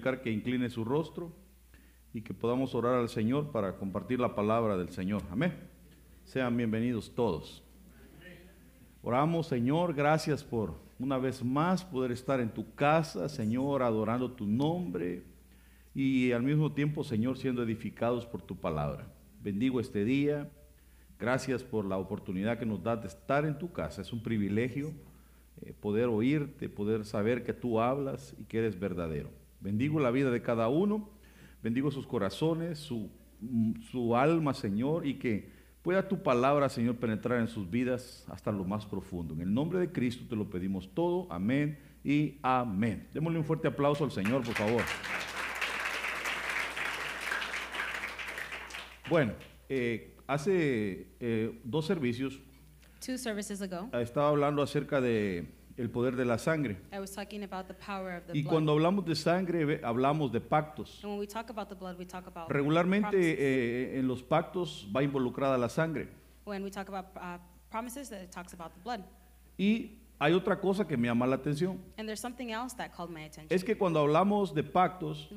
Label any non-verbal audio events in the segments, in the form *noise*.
que incline su rostro y que podamos orar al Señor para compartir la palabra del Señor. Amén. Sean bienvenidos todos. Oramos, Señor, gracias por una vez más poder estar en tu casa, Señor, adorando tu nombre y al mismo tiempo, Señor, siendo edificados por tu palabra. Bendigo este día. Gracias por la oportunidad que nos das de estar en tu casa. Es un privilegio eh, poder oírte, poder saber que tú hablas y que eres verdadero. Bendigo la vida de cada uno, bendigo sus corazones, su, mm, su alma, Señor, y que pueda tu palabra, Señor, penetrar en sus vidas hasta lo más profundo. En el nombre de Cristo te lo pedimos todo. Amén y amén. Démosle un fuerte aplauso al Señor, por favor. Bueno, eh, hace eh, dos servicios Two services ago, estaba hablando acerca de el poder de la sangre. I was talking about the power of the Y blood. cuando hablamos de sangre hablamos de pactos. Regularmente promises. eh, en los pactos va involucrada la sangre. Y hay otra cosa que me llama la atención. And there's something else that called my attention. Es que cuando hablamos de pactos,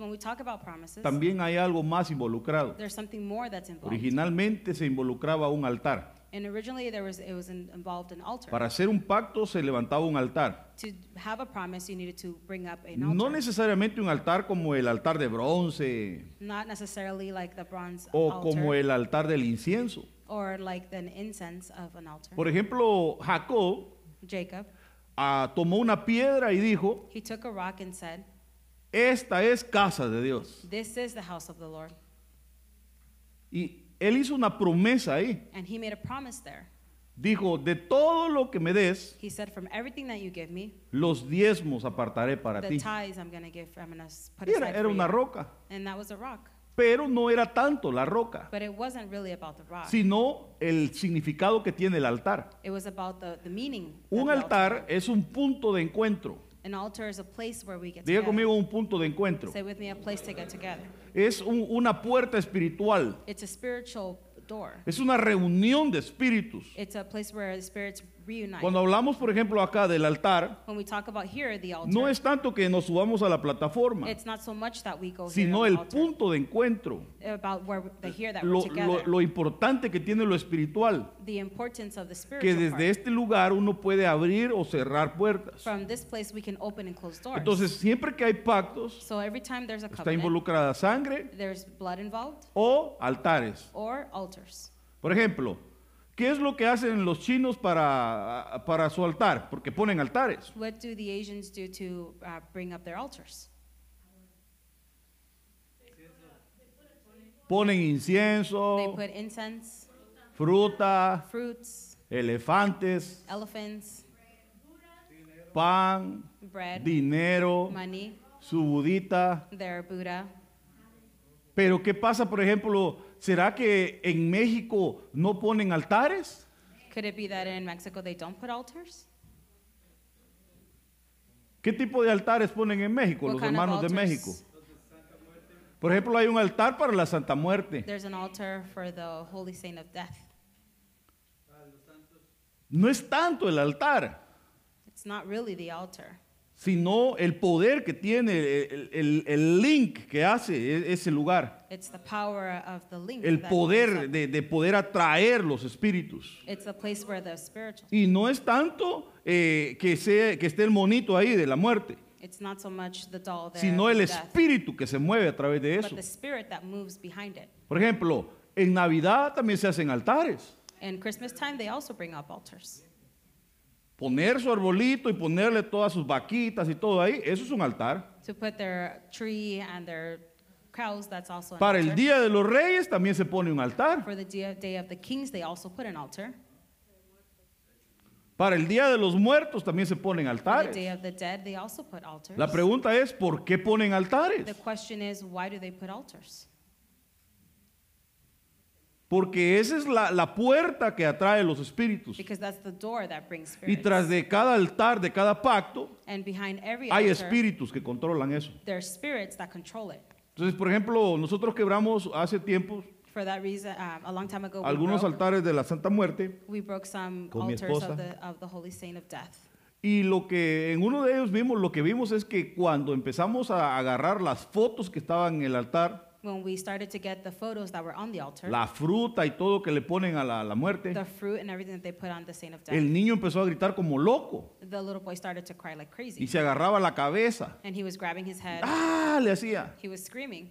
promises, también hay algo más involucrado. there's something more that's involved. Originalmente se involucraba un altar. And originally there was it was in, involved an altar. Para hacer un pacto se levantaba un altar. to have a promise, you needed to bring up an No altar. necesariamente un altar como el altar de bronce Not necessarily like the bronze o altar como el altar del incienso. or like the incense of an altar. Por ejemplo, Jacob Jacob, ah, tomó una piedra y dijo, he took a rock and said, esta es casa de Dios. "This is the house of the Lord." Y él hizo una promesa ahí. And he made a promise there. Dijo, de todo lo que me des, He said, "From everything that you give me, los diezmos apartaré para the ti. tithes I'm going to give, I'm going to put Y aside Era, for una you." roca, And that was a rock. pero no era tanto la roca, But it wasn't really about the rock. sino el significado que tiene el altar. It was about the, the meaning. that Un the altar es un punto de encuentro. An altar is a place where we get Diga together. conmigo un punto de encuentro. Say with me, a place to get together. Es un- una puerta espiritual. It's a spiritual door. Es una reunión de espíritus. It's a place where the spirits Cuando hablamos, por ejemplo, acá del altar, when we talk about here, the altar, no es tanto que nos subamos a la plataforma, it's not so much that we go here sino on the el altar, punto de encuentro. about where the here that Lo, we're together. lo- lo importante que tiene lo espiritual, the importance of the que spiritual desde este lugar uno puede abrir o cerrar puertas. From this place we can open and close doors. Entonces, siempre que hay pactos, so every time there's a está covenant, involucrada sangre there's blood involved o altares. or altars. Por ejemplo, ¿qué es lo que hacen los chinos para, para su altar? Porque ponen altares. What do the Asians do to uh, bring up their altars? Ponen They incienso, put incense, fruta, fruits, elefantes, elephants, pan, bread, dinero, money, su budita. their Buddha. Pero ¿qué pasa, por ejemplo? ¿Será que en México no ponen altares? Could it be that in Mexico they don't put altars? ¿Qué tipo de altares ponen en México What los kind of hermanos de altars? México? Por ejemplo, hay un altar para la Santa Muerte. There's an altar for the holy saint of death. No es tanto el altar, It's not really the altar. Sino el poder que tiene, el, el- el link que hace e- ese lugar. It's the power of the link. El poder de, de poder atraer los espíritus. It's the place where the spiritual. Y no es tanto eh, que, sea, que esté el monito ahí de la muerte, It's not so much the doll there, sino el espíritu que se mueve a través de eso. the spirit that moves behind it. Por ejemplo, en Navidad también se hacen altares. In Christmas time, they also bring up altars. Poner su arbolito y ponerle todas sus vaquitas y todo ahí, eso es un altar. To put their tree and their cows, that's also an Para el altar. Día de los Reyes también se pone un altar. For the day day of the kings, they also put an altar. Para el Día de los Muertos también se ponen For the altares. day of the dead, they also put altars. La pregunta es, ¿por qué ponen altares? The question is, why do they put altars? Porque esa es la, la puerta que atrae los espíritus. Because that's the door that brings Y tras de cada altar, de cada pacto, every hay altar, espíritus que controlan eso. there are spirits that control it. Entonces, por ejemplo, nosotros quebramos hace tiempo For that reason, um, a long time ago, we algunos broke, altares de la Santa Muerte con mi altars esposa. of the, of the Holy Saint of Death. Y lo que en uno de ellos vimos, lo que vimos es que cuando empezamos a agarrar las fotos que estaban en el altar, When we started to get the photos that were on the altar, la fruta y todo que le ponen a la, muerte, the fruit and everything that they put on the saint of death, el niño empezó a gritar como loco the little boy started to cry like y crazy. se agarraba la cabeza. And he was grabbing his head. ¡Ah! Le hacía. He was screaming.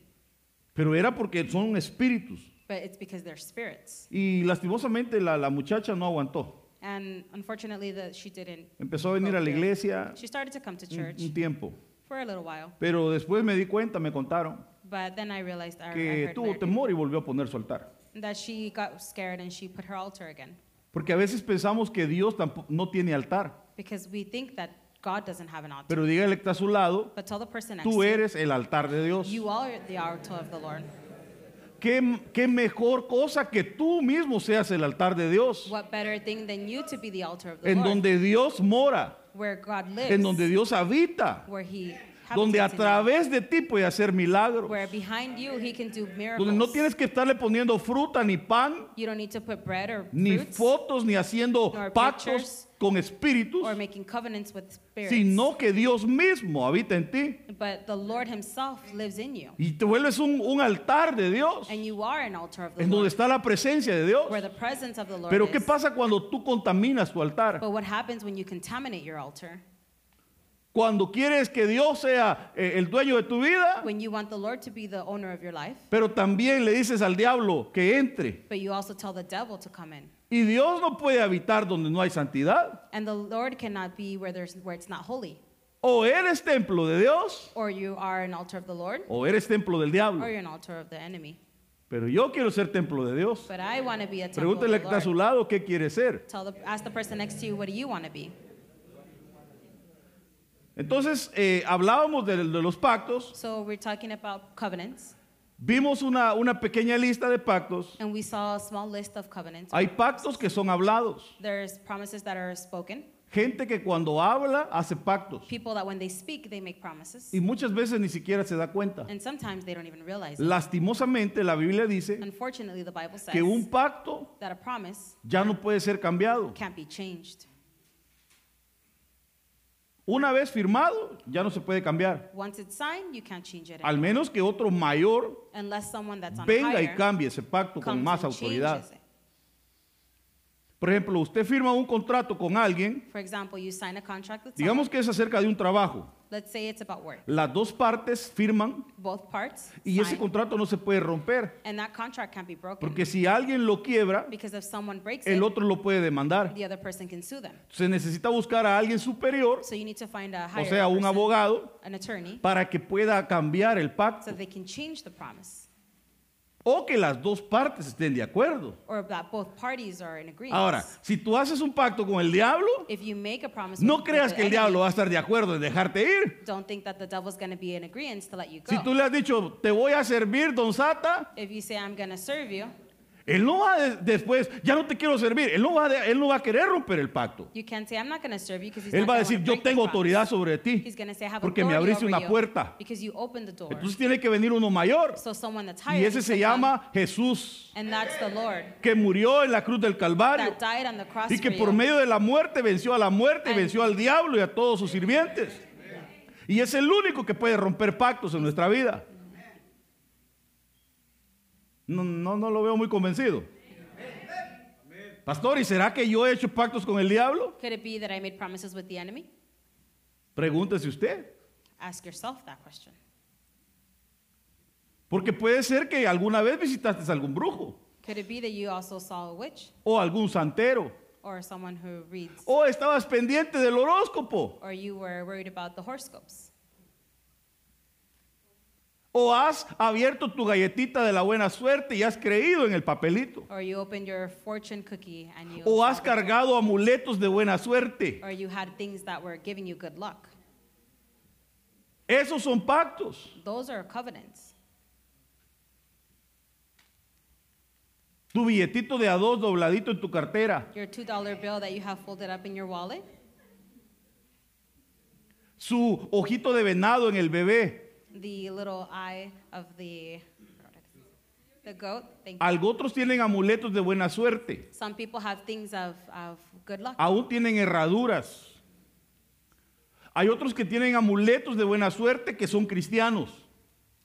Pero era porque son espíritus. But it's because they're spirits. Y lastimosamente la, la muchacha no aguantó. And unfortunately, she didn't. Empezó a venir a la iglesia She started to come to un, church un tiempo. for a little while. Pero después me di cuenta, me contaron, But then I realized I, I que heard tuvo temor y volvió a poner su altar. that she got scared and she put her altar again. Porque a veces pensamos que Dios tampoco, no tiene altar. Because we think that God doesn't have an altar. Pero dígale que está a su lado, But tell the person next tú to you, eres el altar de Dios. you are the altar of the Lord. ¿Qué, qué mejor cosa que tú mismo seas el altar de Dios. What better thing than you to be the altar of the En Lord, donde Dios mora, where God lives, en donde Dios habita, where He donde a través de ti puede hacer milagros. where behind you He can do miracles. Donde no tienes que estarle poniendo fruta ni pan, you don't need to put bread or ni fotos, ni haciendo pactos con espíritus, or making covenants with spirits. sino que Dios mismo habita en ti. But the Lord Himself lives in you. Y te vuelves un, un altar de Dios, And you are an altar of the en donde Lord, está la presencia de Dios. where the presence of the Lord Pero is. ¿qué pasa cuando tú contaminas tu altar? But what happens when you contaminate your altar? Cuando quieres que Dios sea eh, el dueño de tu vida, When you want the Lord to be the owner of your life, pero también le dices al diablo que entre. but you also tell the devil to come in. Y Dios no puede habitar donde no hay santidad. And the Lord cannot be where there's where it's not holy. O eres templo de Dios Or you are an altar of the Lord, o eres templo del diablo. or you're an altar of the enemy. Pero yo quiero ser templo de Dios. But I want to be a temple of the que está a su Lord. lado qué quiere ser. Tell the, ask the person next to you, what do you want to be? Entonces, eh, hablábamos de, de los pactos. So we're talking about covenants, Vimos una, una pequeña lista de pactos. and we saw a small list of covenants. Hay pactos que son hablados. There's promises that are spoken. Gente que cuando habla hace pactos. People that when they speak, they make promises. Y muchas veces ni siquiera se da cuenta. And sometimes they don't even realize it. Lastimosamente la Biblia dice Unfortunately, the Bible says que un pacto that a promise ya no puede ser cambiado. can't be changed. Una vez firmado, ya no se puede cambiar. Once it's signed, you can't change it Al anymore. menos que otro mayor unless someone that's on venga y cambie ese pacto con comes más and autoridad. it. Por ejemplo, usted firma un contrato con alguien, For example, you sign a contract with digamos que es acerca de un trabajo. Let's say it's about work. Las dos partes firman Both parts y ese sign, contrato no se puede romper, and that contract can't be broken porque si alguien lo quiebra, because if someone breaks el it, otro lo puede demandar. the other person can sue them. Se necesita buscar a alguien superior, So you need to find a o sea, un person, abogado, an attorney, para que pueda cambiar el pacto so they can change the promise o que las dos partes estén de acuerdo. or that both parties are in agreement. Ahora, si tú haces un pacto con el diablo, if you make a promise no with, creas que el diablo va a estar de acuerdo en dejarte ir. don't think that the devil's going to be in agreement to let you go. Si tú le has dicho, te voy a servir, don Sata, if you say I'm going to serve you, él no va de- después, ya no te quiero servir, él no va, de- él no va a querer romper el pacto. you can't say I'm not serve you he's Él not va a decir, yo tengo autoridad sobre ti, say porque me abriste una puerta. you the door. Entonces tiene que venir uno mayor. so someone that's Y ese se llama Jesús, and that's the Lord que murió en la cruz del Calvario that died on the cross y que por medio de la muerte venció a la muerte, And- venció al diablo y a todos sus sirvientes. Y es el único que puede romper pactos en nuestra vida. No, no, no lo veo muy convencido. Pastor, ¿y será que yo he hecho pactos con el diablo? Could it be that I made promises with the enemy? Pregúntese usted. Ask yourself that question. Porque puede ser que alguna vez visitaste a algún brujo Could it be that you also saw a witch o algún santero or someone who reads, o estabas pendiente del horóscopo or you were worried about the horoscopes? O has abierto tu galletita de la buena suerte y has creído en el papelito Or you opened your fortune cookie and you o has cargado amuletos de buena suerte. or you had things that were giving you good luck. Esos son pactos. Those are covenants. Tu billetito de a dos dobladito en tu cartera. Your $2 bill that you have folded up in your wallet, Su ojito de venado en el bebé. The little eye of the the goat. Thank you. Algo otros tienen amuletos de buena suerte. Some people have things of, of good luck. Aún tienen herraduras. Hay otros que tienen amuletos de buena suerte que son cristianos.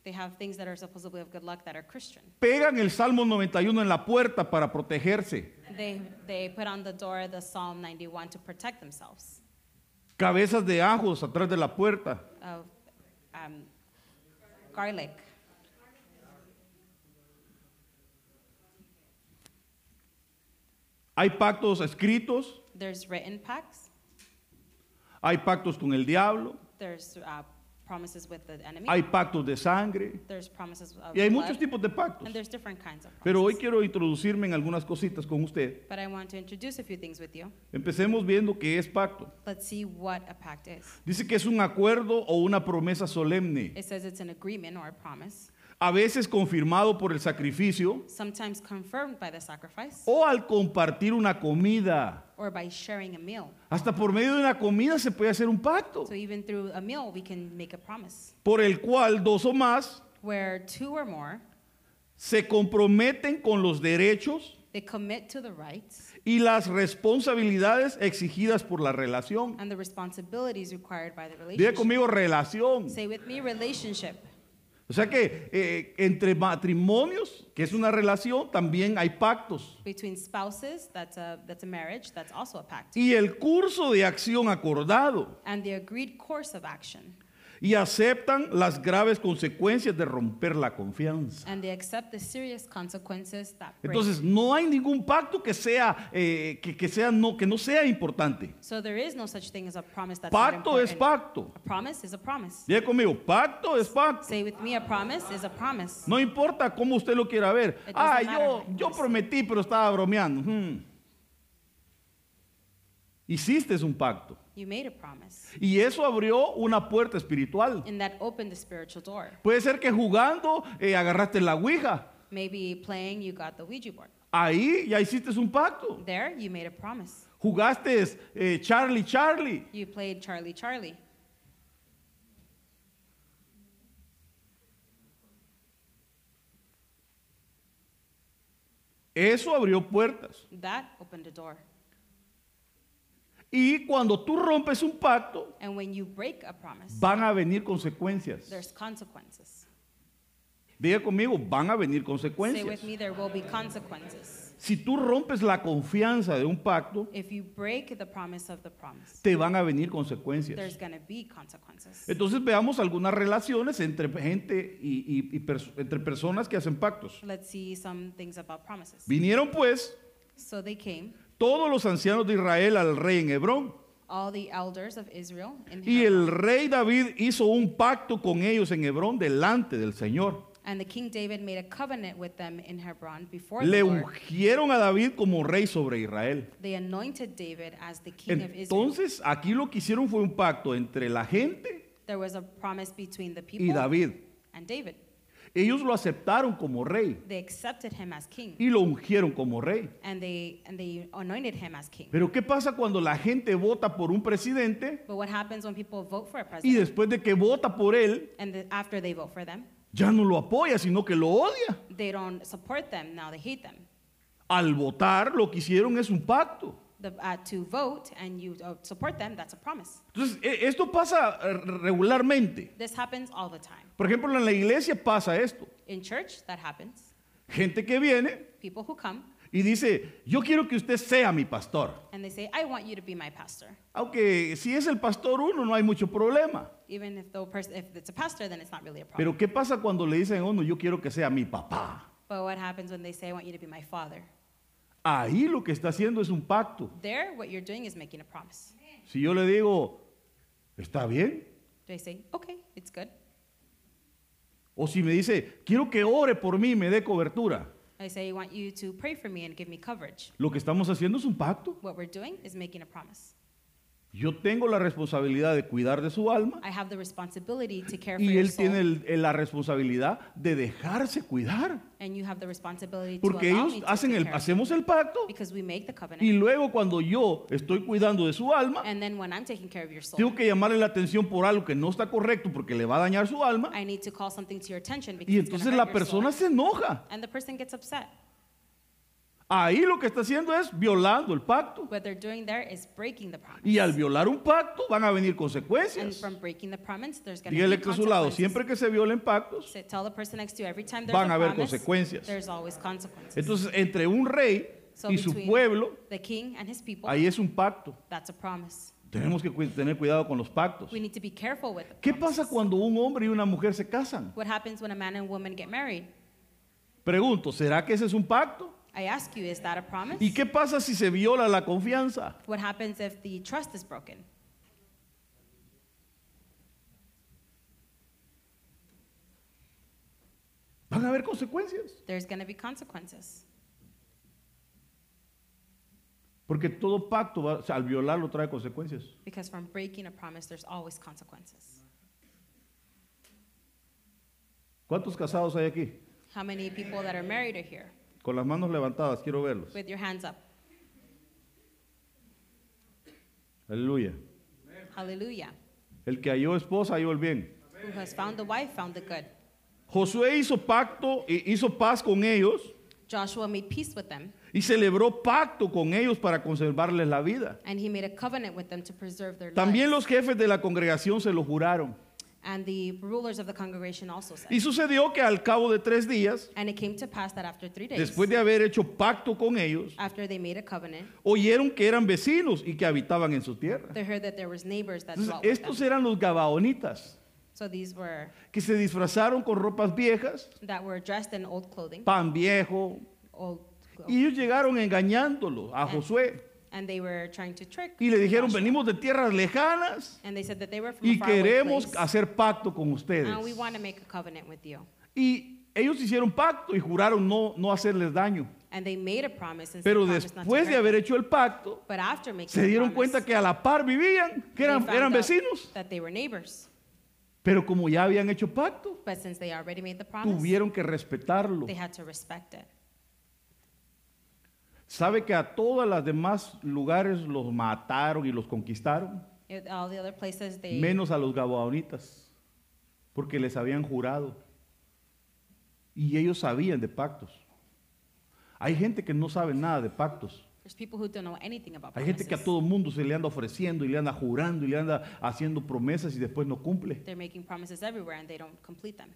They have things that are supposedly of good luck that are Christian. Pegan el Salmo 91 en la puerta para protegerse. They, they put on the door the Psalm 91 to protect themselves. Cabezas de ajos atrás de la puerta. Of um, garlic. Hay pactos escritos, There's written pacts. hay pactos con el diablo, There's uh, promises with the enemy. hay pactos de sangre there's promises of y hay blood. muchos tipos de pactos. And there's different kinds of. Pero hoy quiero introducirme en algunas cositas con usted. But I want to introduce a few things with you. Empecemos viendo qué es pacto. Let's see what a pact is. Dice que es un acuerdo o una promesa solemne, It says it's an agreement or a promise, a veces confirmado por el sacrificio sometimes confirmed by the sacrifice o al compartir una comida. Or by sharing a meal. Hasta por medio de una comida se puede hacer un pacto, So even through a meal, we can make a promise por el cual dos o más where two or more se comprometen con los derechos they commit to the rights y las responsabilidades exigidas por la relación. and the responsibilities required by the Diga relationship. conmigo relación. Say with me, relationship. O sea que eh, entre matrimonios, que es una relación, también hay pactos. Between spouses, that's a, that's a marriage, that's also a pact. Y el curso de acción acordado. And the agreed course of action. Y aceptan las graves consecuencias de romper la confianza. And they accept the serious consequences that break. Entonces, no hay ningún pacto que sea, eh, que, que sea no, que no sea importante. So there is no such thing as a promise that's not Pacto es pacto. A promise is a promise. Diga conmigo, pacto es pacto. Say with me, a promise is a promise. No importa cómo usted lo quiera ver. It Ah, yo, prometí, pero estaba bromeando. Hmm. Hiciste un pacto. You made a promise. Y eso abrió una puerta espiritual. And that opened the spiritual door. Puede ser que jugando eh, agarraste la ouija. Maybe playing, you got the Ouija board. Ahí ya hiciste un pacto. There, you made a promise. Jugaste eh, Charlie Charlie. You played Charlie Charlie. Eso abrió puertas. That opened a door. Y cuando tú rompes un pacto, And when you break a promise, van a venir consecuencias. there's consequences. Diga conmigo, van a venir Say consecuencias. with me, there will be consequences. Si tú rompes la confianza de un pacto, If you break the promise of the promise, te van a venir there's consecuencias. going to be consequences. Entonces veamos algunas relaciones entre gente y, y- y pers- entre personas que hacen pactos. Let's see some things about promises. Vinieron pues So they came, todos los ancianos de Israel al rey en Hebrón. all the elders of Israel, in Y el rey David hizo un pacto con ellos en Hebrón delante del Señor. and the king David made a covenant with them in Hebron before Le the Lord. ungieron a David como rey sobre Israel. They anointed David as the king of Israel. Entonces, aquí lo que hicieron fue un pacto entre la gente There was a promise between the people y David. and David. Ellos lo aceptaron como rey They accepted him as king, y lo ungieron como rey. and they and they anointed him as king. Pero ¿qué pasa cuando la gente vota por un presidente But what happens when people vote for a y president, después de que vota por él, and the, after they vote for them, ya no lo apoya, sino que lo odia? they don't support them. Now they hate them. Al votar, lo que hicieron es un pacto. The, uh, to vote and you uh, support them, that's a promise. Entonces, e- esto pasa eh, regularmente. This happens all the time. Por ejemplo, en la iglesia pasa esto. In church, that happens. Gente que viene People who come y dice, yo quiero que usted sea mi pastor. and they say, I want you to be my pastor. Aunque si es el pastor uno, no hay mucho problema. Even if the person, if it's a pastor, then it's not really a problem. Pero ¿qué pasa cuando le dicen a uno, yo quiero que sea mi papá? but what happens when they say, I want you to be my father? Ahí lo que está haciendo es un pacto. There, what you're doing is making a promise. Si yo le digo, ¿está bien? They say, okay, it's good. O si me dice, quiero que ore por mí y me dé cobertura. I say, I want you to pray for me and give me coverage. Lo que estamos haciendo es un pacto. What we're doing is making a promise. Yo tengo la responsabilidad de cuidar de su alma I have the responsibility to care for y él tiene el- la responsabilidad de dejarse cuidar. and you have the responsibility Porque to ellos hacen el, hacemos el pacto because we make the covenant. y luego cuando yo estoy cuidando de su alma, and then when I'm taking care of your soul, tengo que llamarle la atención por algo que no está correcto porque le va a dañar su alma I need to call something to your attention because y it's entonces hurt la your persona soul. se enoja. and the person gets upset. Ahí lo que está haciendo es violando el pacto. What they're doing there is breaking the promise. Y al violar un pacto van a venir And consecuencias. from breaking the promise, there's going to Dígale be que a su lado, consequences. siempre que se violen pactos, So tell the person next to you every time there's van a haber promise, consecuencias. there's always consequences. Entonces, entre un rey So y su between pueblo, the king and his people, ahí es un pacto. that's a promise. Tenemos que cu- tener cuidado con los pactos. We need to be careful with the ¿Qué pasa cuando un hombre y una mujer se casan? What happens when a man and woman get married? Pregunto, ¿será que ese es un pacto? I ask you, is that a promise? ¿Y qué pasa si se viola la confianza? What happens if the trust is broken? Van a haber consecuencias. There's going to be consequences. Porque todo pacto va- o sea, al violarlo trae consecuencias. Because from breaking a promise, there's always consequences. ¿Cuántos casados hay aquí? How many people that are married are here? Con las manos levantadas, quiero verlos. With your hands up. Aleluya. Hallelujah. El que halló esposa halló el bien. Who has found the wife, found the good. Josué hizo pacto, y hizo paz con ellos Joshua made peace with them, y celebró pacto con ellos para conservarles la vida. and he made a covenant with them to preserve their También lives. los jefes de la congregación se lo juraron. And the rulers of the congregation also said. Y sucedió que al cabo de tres días, And it came to pass that after three days, después de haber hecho pacto con ellos, after they made a covenant, oyeron que eran vecinos y que habitaban en su tierra. they heard that there was neighbors that Entonces, dwelt with estos them. eran los gabaonitas, So these were que se disfrazaron con ropas viejas, that were dressed in old clothing, pan viejo, old clothes, y ellos llegaron engañándolo a Josué and they were trying to trick. y le dijeron, Joshua. venimos de tierras lejanas And they said that they were from y faraway queremos place, hacer pacto con ustedes. and we want to make a covenant with you. Y ellos hicieron pacto y juraron no, no hacerles daño. And they made a promise and Pero promised not to después de hurt haber hecho el pacto, But after making se the dieron promise, cuenta que a la par vivían, que they eran, found eran out vecinos. That they were neighbors. Pero como ya habían hecho pacto, But since they already made the promise, tuvieron que respetarlo. they had to respect it. ¿Sabe que a todas las demás lugares los mataron y los conquistaron? It- all the other places, they Menos a los gabaonitas, porque les habían jurado. Y ellos sabían de pactos. Hay gente que no sabe nada de pactos. there's people who don't know anything about Hay gente que a promises. todo mundo se le anda ofreciendo y le anda jurando y le anda haciendo promesas y después no cumple. They're making promises everywhere and they don't complete them.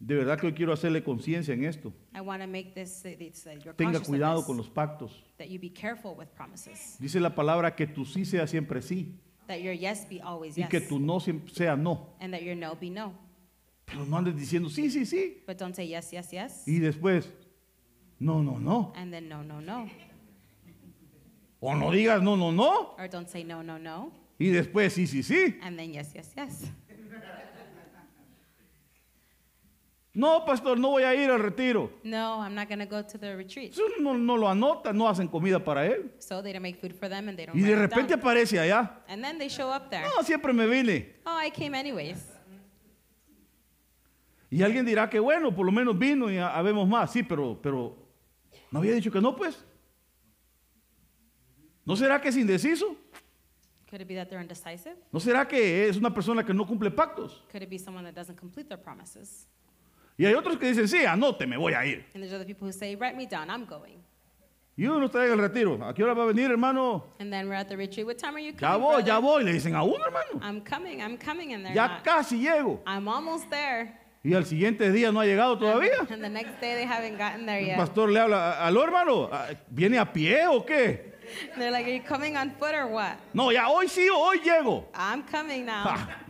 De verdad que hoy quiero hacerle conciencia en esto. I want to make this, uh, this uh, Tenga cuidado con los pactos. that you be careful with promises. Dice la palabra que tu sí sea siempre sí That your yes be always y yes. que tu no sea no. and that your no be no. Pero no andes diciendo sí, sí, sí. But don't say yes, yes, yes. Y después, no, no, no. and then no, no, no. O no digas no, no, no. Or don't say no, no, no. Y después sí, sí, sí. And then yes, yes, yes. No, pastor, no voy a ir al retiro. No, I'm not going to go to the retreat. No, no lo anotan, no hacen comida para él. So they don't make food for them and they don't Y de write it repente down. aparece allá. And then they show up there. No, siempre me vine. Oh, I came anyways. Y alguien dirá que bueno, por lo menos vino y ha- habemos más. Sí, pero, pero, ¿no había dicho que no, pues? ¿No será que es indeciso? Could it be that they're indecisive? ¿No será que es una persona que no cumple pactos? Could it be someone that doesn't complete their promises? Y hay otros que dicen, sí, anote, me voy a ir. And there's other people who say, write me down, I'm going. Y uno está en el retiro. ¿A qué hora va a venir, hermano? And then we're at the retreat. What time are you Ya coming, voy, brother? ya voy. Le dicen a uno, hermano. I'm coming, I'm coming. And they're Ya not. casi llego. I'm almost there. Y al siguiente día no ha llegado todavía. *laughs* And the next day they haven't gotten there El yet. pastor le habla, ¿aló, hermano? Ah, ¿Viene a pie o qué? They're like, are you coming on foot or what? No, ya hoy sí, hoy llego. I'm coming now. *laughs*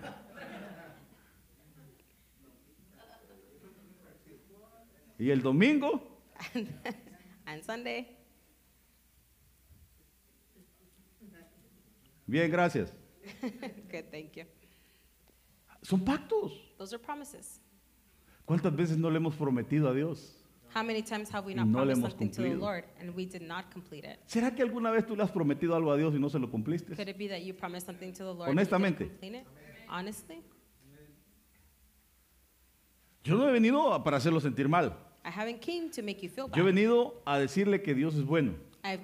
Y el domingo, *laughs* and Sunday, bien, gracias. *laughs* good, thank you. Son pactos. Those are promises. ¿Cuántas veces no le hemos prometido a Dios? How many times have we not no le promised hemos something to the cumplido. Lord and we did not complete it? ¿Será que alguna vez tú le has prometido algo a Dios y no se lo cumpliste? Could it be that you promised something to the Lord and you Honestamente. didn't complete it? Honestly, Yo no he venido para hacerlo sentir mal. I haven't came to make you feel bad. Yo he venido a decirle que Dios es bueno,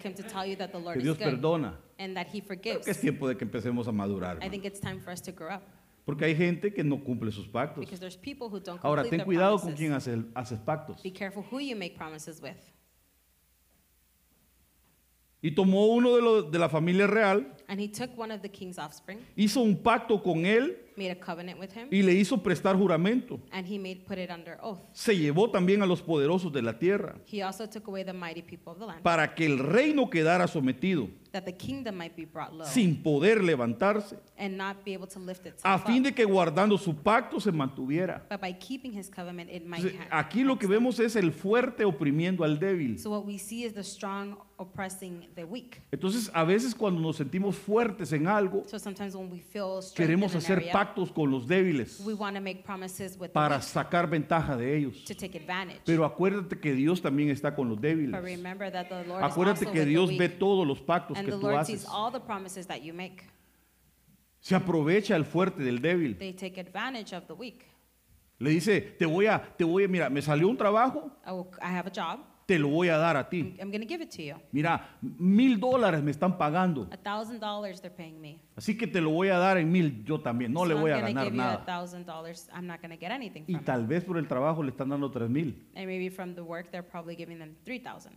come to tell you that the Lord que Dios is perdona. and that he es tiempo de que empecemos a madurar. I think it's time for us to grow up Porque hay gente que no cumple sus pactos. because there's people who don't Ahora, ten cuidado con quien haces, pactos. Be careful who you make promises with. Y tomó uno de la familia real and he took one of the king's offspring, hizo un pacto con él made a covenant with him, y le hizo prestar juramento. and he made put it under oath. Se llevó también a los poderosos de la tierra He also took away the mighty people of the land, para que el reino quedara sometido that the kingdom might be brought low, sin poder levantarse, and not be able to lift a itself fin up. de que guardando su pacto se mantuviera. But by keeping his covenant, it might Entonces, ha- aquí lo que vemos es el fuerte oprimiendo al débil. So what we see is the strong oppressing the weak. Entonces, a veces cuando nos sentimos fuertes en algo, So sometimes when we feel strength queremos hacer area, pactos con los débiles we want to make promises with the para sacar ventaja de ellos. to take advantage. Pero acuérdate que Dios también está con los débiles. but remember that the Lord is Acuérdate que Dios ve todos los pactos que tú haces. Se aprovecha el fuerte del débil. They take advantage of the weak. Le dice, te voy a, te voy a, mira, me salió un trabajo, Oh, I have a job. Te lo voy a dar a ti. I'm going to give it to you. Mira, mil dólares me están pagando. A thousand dollars they're paying me. Así que te lo voy a dar en mil yo también. No so le voy a I'm going to ganar give you a nada. thousand dollars. I'm not going to get anything Y from it. tal vez por el trabajo le están dando tres mil. And maybe from the work they're probably giving them three thousand.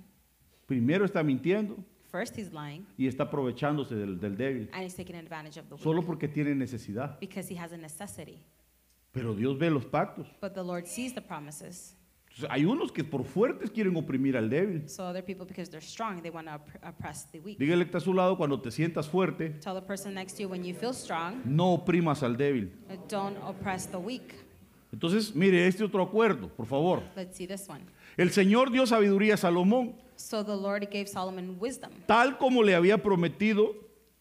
Primero está mintiendo First he's lying y está aprovechándose del, del débil. and he's taking advantage of the weak Solo porque tiene necesidad. because he has a necessity. Pero Dios ve los pactos. But the Lord sees the promises. Hay unos que por fuertes quieren oprimir al débil. So other people, because they're strong, they want to oppress the weak. Dígale que está a su lado cuando te sientas fuerte, Tell the person next to you when you feel strong, no oprimas al débil. uh, don't oppress the weak. Entonces, mire este otro acuerdo, por favor. Let's see this one. El Señor dio sabiduría a Salomón, So the Lord gave Solomon wisdom, tal como le había prometido,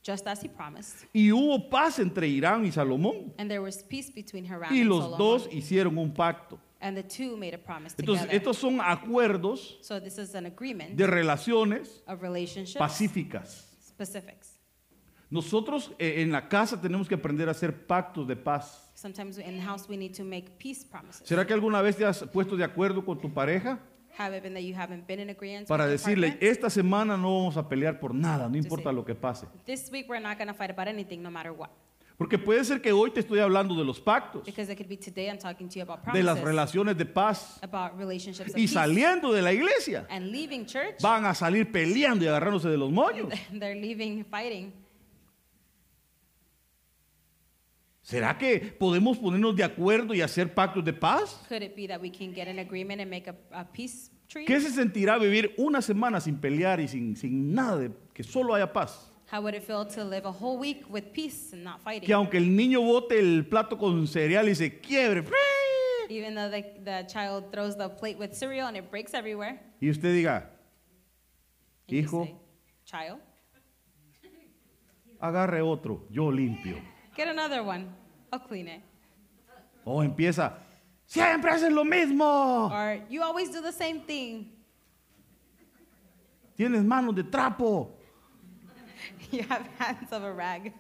just as he promised. y hubo paz entre Irán y Salomón. And there was peace between Hiram Y and los Solomon. dos hicieron un pacto. And the two made a promise Entonces, together. estos son acuerdos so this is an agreement de relaciones of relationships, pacíficas. specifics. Nosotros eh, en la casa tenemos que aprender a hacer pactos de paz. Sometimes in the house we need to make peace promises. ¿Será que alguna vez te has puesto de acuerdo con tu pareja Have it been that you haven't been in agreement para with your decirle, partner? esta semana no vamos a pelear por nada, no importa lo que pase? This week we're not going to fight about anything, no matter what. Porque puede ser que hoy te estoy hablando de los pactos, Because it could be today I'm talking to you about de las promises, relaciones de paz. about relationships of Y peace. saliendo de la iglesia, And leaving church, van a salir peleando y agarrándose de los moños. *laughs* they're leaving fighting. ¿Será que podemos ponernos de acuerdo y hacer pactos de paz? Could it be that we can get an agreement and make a, a peace treaty? ¿Qué se sentirá vivir una semana sin pelear y sin, sin nada de que solo haya paz? How would it feel to live a whole week with peace and not fighting? Que aunque el niño bote el plato con cereal y se quiebre, Even though the, the child throws the plate with cereal and it breaks everywhere. y usted diga, you Hijo. say, child, agarre otro, yo limpio. get another one. I'll clean it. O empieza, siempre haces lo mismo. Or you always do the same thing. Tienes manos de trapo. *laughs* you have hands of a rag.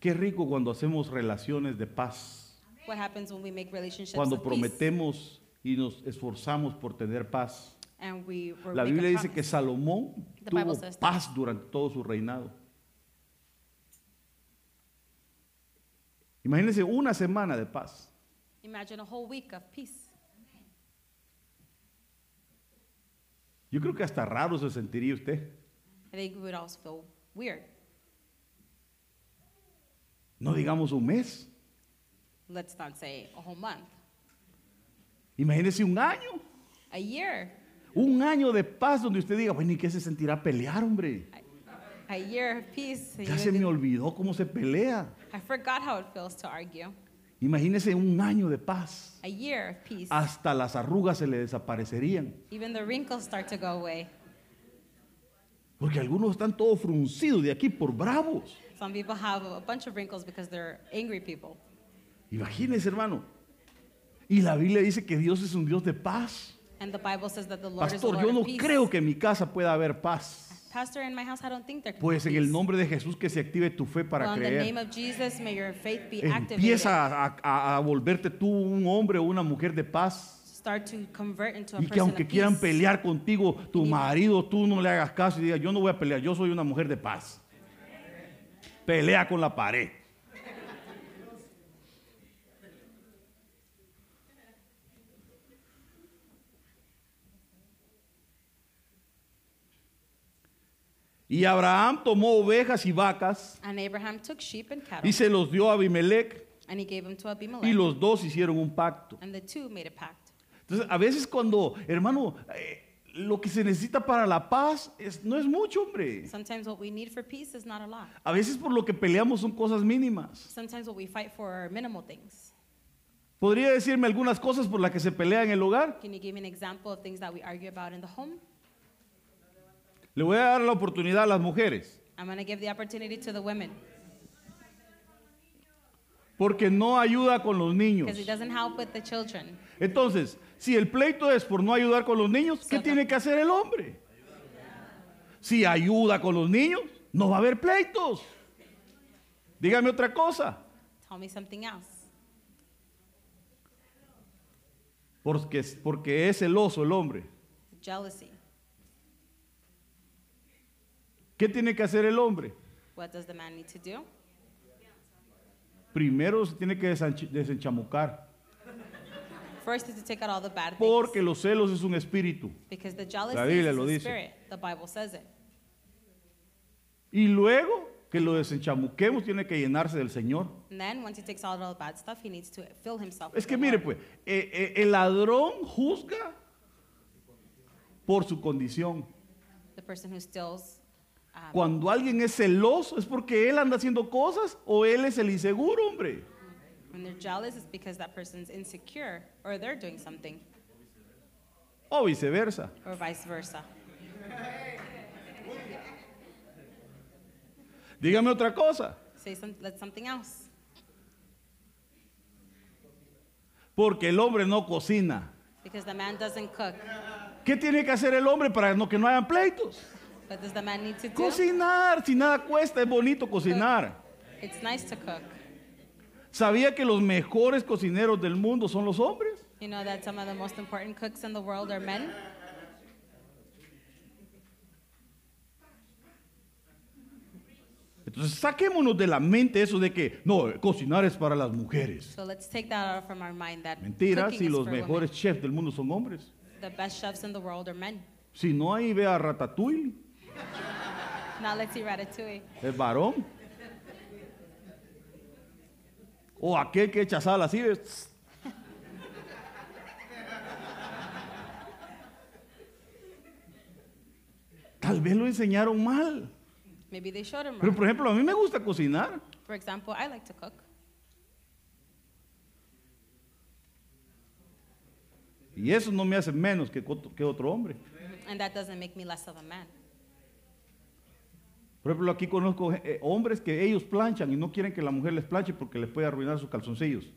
Qué rico cuando hacemos relaciones de paz. What happens when we make relationships Cuando prometemos y nos esforzamos por tener paz. and we La Biblia dice que Salomón The tuvo paz durante todo su reinado. Imagínense una semana de paz. Imagine a whole week of peace. Yo creo que hasta raro se sentiría usted. I think we would also feel weird. No digamos un mes. Let's not say a whole month. Imagínese un año. A year. Un año de paz donde usted diga, bueno, ¿y qué se sentirá pelear, hombre? A year of peace. Ya se me olvidó cómo se pelea. I forgot how it feels to argue. Imagínese un año de paz. A year of peace. Hasta las arrugas se le desaparecerían. Even the wrinkles start to go away. Porque algunos están todos fruncidos de aquí por bravos. Some people have a bunch of wrinkles because they're angry people. Imagínese, hermano. Y la Biblia dice que Dios es un Dios de paz. And the Bible says that the Lord is a Pastor, Lord yo no creo que en mi casa pueda haber paz. Pastor, in my house, I don't think there can Pues en el nombre de Jesús que se active tu fe para well, in the creer. name of Jesus, may your faith be activated. Empieza a, a- a volverte tú un hombre o una mujer de paz. Start to convert into a Y que aunque quieran pelear contigo, tu marido, tú no le hagas caso y diga, yo no voy a pelear, yo soy una mujer de paz. Pelea con la pared. Y Abraham tomó ovejas y vacas And Abraham took sheep and cattle, y se los dio a Abimelech and he gave them to y Abimelech, los dos hicieron un pacto. and the two made a pact. Entonces, a veces cuando, hermano, eh, lo que se necesita para la paz es, no es mucho, hombre. Sometimes what we need for peace is not a lot. A veces por lo que peleamos son cosas mínimas. Sometimes what we fight for are minimal things. ¿Podría decirme algunas cosas por las que se pelea en el hogar? Can you give me an example of things that we argue about in the home? Le voy a dar la oportunidad a las mujeres. I'm going to give the opportunity to the women Porque no ayuda con los niños. because it doesn't help with the children. Entonces, si el pleito es por no ayudar con los niños, ¿qué So- tiene que hacer el hombre? Si ayuda con los niños, no va a haber pleitos. Dígame otra cosa. Tell me something else. Porque, porque es celoso el hombre. Jealousy. ¿Qué tiene que hacer el hombre? What does the man need to do? Primero se tiene que desenchamucar. First is to take out all the bad things. Porque los celos es un espíritu. Because the jealousy La Biblia is lo a dice. spirit. The Bible says it. Y luego que lo desenchamuquemos, tiene que llenarse del Señor. And then once he takes out all the bad stuff, he needs to fill himself. Es with que the mire, Lord. pues, eh, eh, el ladrón juzga por su condición. The person who steals, Cuando alguien es celoso, es porque él anda haciendo cosas o él es el inseguro, hombre. when they're jealous, it's because that person's insecure or they're doing something, O viceversa. or vice versa. Dígame otra cosa. Say some, let something else. Porque el hombre no cocina. Because the man doesn't cook. ¿Qué tiene que hacer el hombre para no, que no hayan pleitos? What does the man need to do? Cocinar. Si nada cuesta, es bonito cocinar. It's nice to cook. ¿Sabía que los mejores cocineros del mundo son los hombres? You know that some of the most important cooks in the world are men? Entonces saquémonos de la mente eso de que no, cocinar es para las mujeres. So let's take that out from our mind that Mentira, si los mejores chefs del mundo son hombres. The best chefs in the world are men. Si no, ahí ve a Ratatouille, Now let's see Ratatouille. es varón. O aquel que echa sal así. Tal vez lo enseñaron mal. Maybe they showed him Pero por ejemplo, a mí me gusta cocinar. For example, I like to cook. Y eso no me hace menos que otro, que otro hombre. And that doesn't make me less of a man. Por ejemplo, aquí conozco eh, hombres que ellos planchan y no quieren que la mujer les planche porque les puede arruinar sus calzoncillos.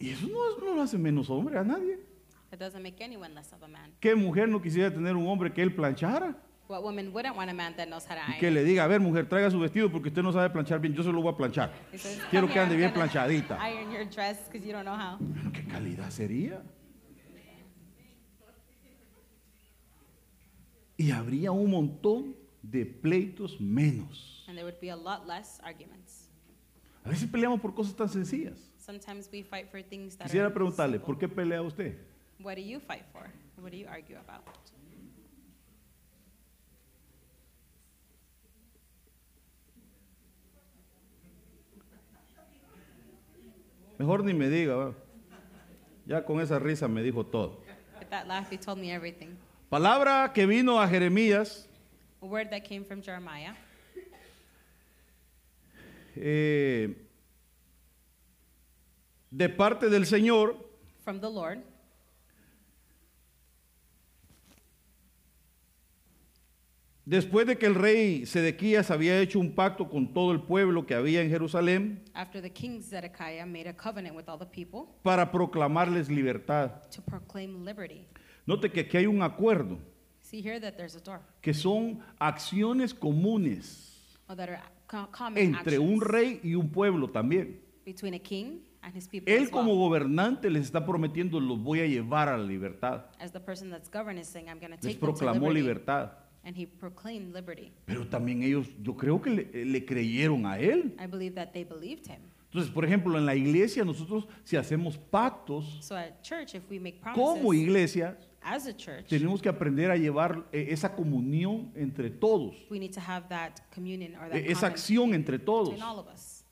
Y eso no, lo hace menos hombre a nadie. It doesn't make anyone less of a man. ¿Qué mujer no quisiera tener un hombre que él planchara? What woman wouldn't want a man that knows how to Y que iron? le diga, a ver mujer, traiga su vestido porque usted no sabe planchar bien, yo se lo voy a planchar. He says, *laughs* Quiero "Come que here, ande I'm bien gonna planchadita. Iron your dress because you don't know how. Bueno, ¿Qué calidad sería? Y habría un montón de pleitos menos. And there would be a lot less arguments. A veces peleamos por cosas tan sencillas. Sometimes we fight for things that Quisiera are preguntarle, simple. ¿por qué pelea usted? What do you fight for? What do you argue about? Mejor ni me diga. ¿va? Ya con esa risa me dijo todo. With that laugh, he told me everything. Palabra que vino a Jeremías A word that came from Jeremiah eh, de parte del Señor from the Lord Después de que el rey Sedequías había hecho un pacto con todo el pueblo que había en Jerusalén after the king Zedekiah made a covenant with all the people para proclamarles libertad. to proclaim liberty. Note que aquí hay un acuerdo, See here that there's a door, que son acciones comunes or that are co- common entre un rey y un pueblo también. between a king and his people. Él as, como well. gobernante les está prometiendo, los voy a llevar a la libertad. as the person that's governing is saying, I'm going to Les take them to proclamó liberty. libertad. And he proclaimed liberty. Pero también ellos, yo creo que le, le creyeron a él. I believe that they believed him. Entonces, por ejemplo, en la iglesia nosotros si hacemos pactos So at church, if we make como promises iglesia, as a church, tenemos que aprender a llevar eh, esa comunión entre todos, we need to have that communion or that eh, esa common acción entre todos. between all of us.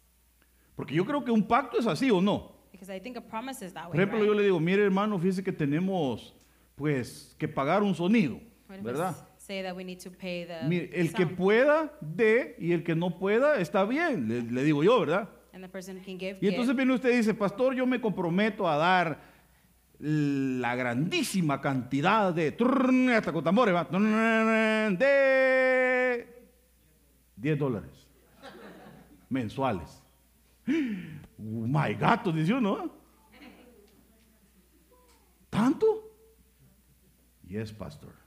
Porque yo creo que un pacto es así o no. Because I think a promise is that Por way, ejemplo, right? yo le digo, mire hermano, fíjese que tenemos pues que pagar un sonido, What if we ¿verdad? Say that we need to pay the Mire, el que sound, pueda, dé, y el que no pueda, está bien, le, le digo yo, ¿verdad? and the person who can give, Y entonces give. viene usted y dice, pastor, yo me comprometo a dar la grandísima cantidad de, hasta con tambores, ¿va? De 10 dólares mensuales. *gasps* Oh my gato, dice uno. ¿Tanto? Yes, pastor.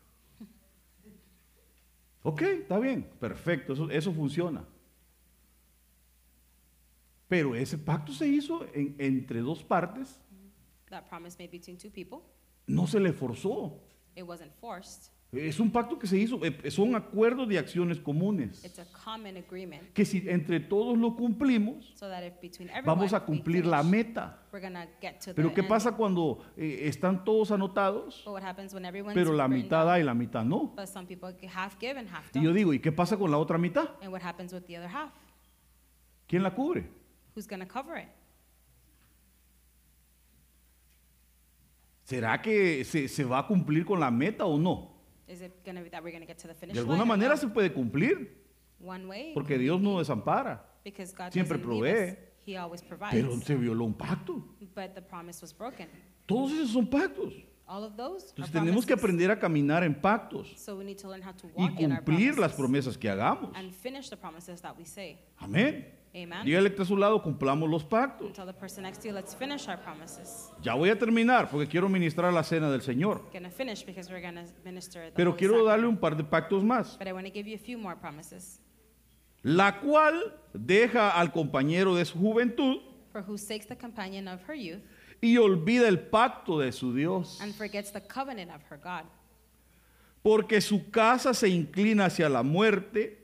Ok, está bien, perfecto, eso, eso funciona. Pero ese pacto se hizo en- entre dos partes, that promise made between two people. no se le forzó. It wasn't forced. Es un pacto que se hizo, eh, son acuerdos de acciones comunes. It's a common agreement. Que si entre todos lo cumplimos, So vamos a cumplir la finish, meta. get to Pero the ¿qué end. pasa cuando eh, están todos anotados, pero la mitad da y la mitad no? but some people half give and half Y yo digo, ¿y qué pasa con la otra mitad? And what happens with the other half? ¿Quién la cubre? Who's gonna cover it? ¿Será que se, se va a cumplir con la meta o no? Is it gonna be that we're gonna get to the finish De alguna manera se puede cumplir, One way, porque Dios no desampara, because God siempre doesn't leave us. provee, He always provides. pero se violó un pacto. But the promise was broken. Todos esos son pactos. All of those are Entonces tenemos que promises. aprender a caminar en pactos So we need to learn how to y walk in our cumplir las promises promesas que hagamos. and finish the promises that we say. Amén. Amen. Dígale que está a su lado, cumplamos los pactos. Tell the person next to you, let's finish our promises. Ya voy a terminar porque quiero ministrar la cena del Señor. Gonna finish because we're gonna minister the Pero Holy quiero darle un par de pactos más. But I give you a few more promises. La cual deja al compañero de su juventud For sakes the companion of her youth y olvida el pacto de su Dios. and forgets the covenant of her God. Porque su casa se inclina hacia la muerte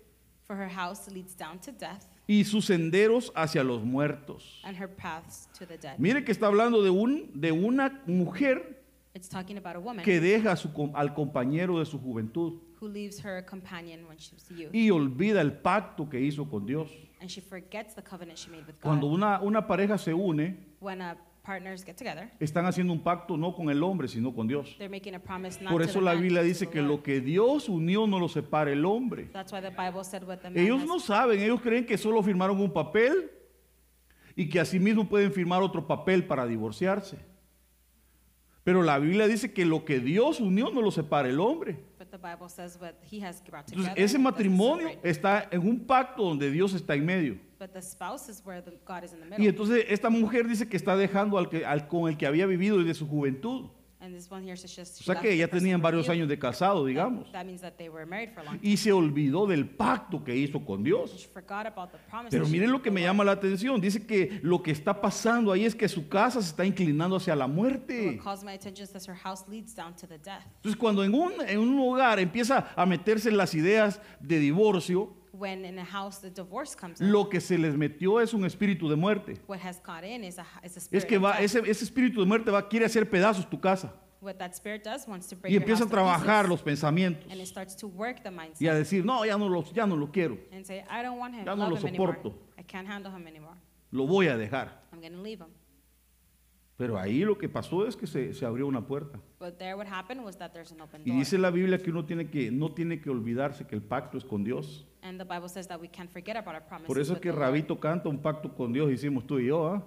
For her house leads down to death y sus senderos hacia los muertos. and her paths to the dead. Mire que está hablando de, un, de una mujer It's talking about a woman que deja a su com- al compañero de su juventud who leaves her companion when she was a youth y olvida el pacto que hizo con Dios. and she forgets the covenant she made with God. Cuando una, una pareja se une, When partners get together, están haciendo un pacto no con el hombre, sino con Dios. they're making a promise not Por to eso the la man, Biblia but to dice the que Lord. lo que Dios unió no lo separa el hombre. That's why the Bible said what the man Ellos has no saben, ellos creen que solo firmaron un papel y que asimismo pueden firmar otro papel para divorciarse. Pero la Biblia dice que lo que Dios unió no lo separa el hombre. But the Bible says what he has brought together. Entonces, ese matrimonio está en un pacto donde Dios está en medio. But the spouse is where the, God is in the middle. Y entonces esta mujer dice que está dejando al, que, al con el que había vivido desde su juventud. And this one here just O she sea left que the ya person tenían varios you. años de casado, digamos. That means that they were married for a long time. Y se olvidó del pacto que hizo con Dios. She forgot about the promise. Pero that she miren lo que me llama la atención. Dice que lo que está pasando ahí es que su casa se está inclinando hacia la What muerte. caused my attention is that her house leads down to the death. Entonces cuando en un, en un hogar empieza a meterse las ideas de divorcio, When in a house the divorce comes in, lo que se les metió es un espíritu de muerte. what has got in is a, is a Es spirit que of va, death. ese, ese espíritu de muerte va, quiere hacer pedazos tu casa. What that spirit does wants to break Y your empieza a house to trabajar pieces, los pensamientos. and it starts to work the mindset Y a decir, no, ya no lo, ya no lo quiero. and say, I don't want him, Ya no love lo him anymore. soporto. I can't handle him anymore. Lo voy a dejar. I'm going to leave him. Pero ahí lo que pasó es que se, se abrió una puerta. But there what happened was that there's an open Y door. dice la Biblia que uno tiene que, no tiene que olvidarse que el pacto es con Dios. And the Bible says that we can't forget about our promises. Por eso es with que the Lord. Rabito canta un pacto con Dios, hicimos tú y yo. ¿ah?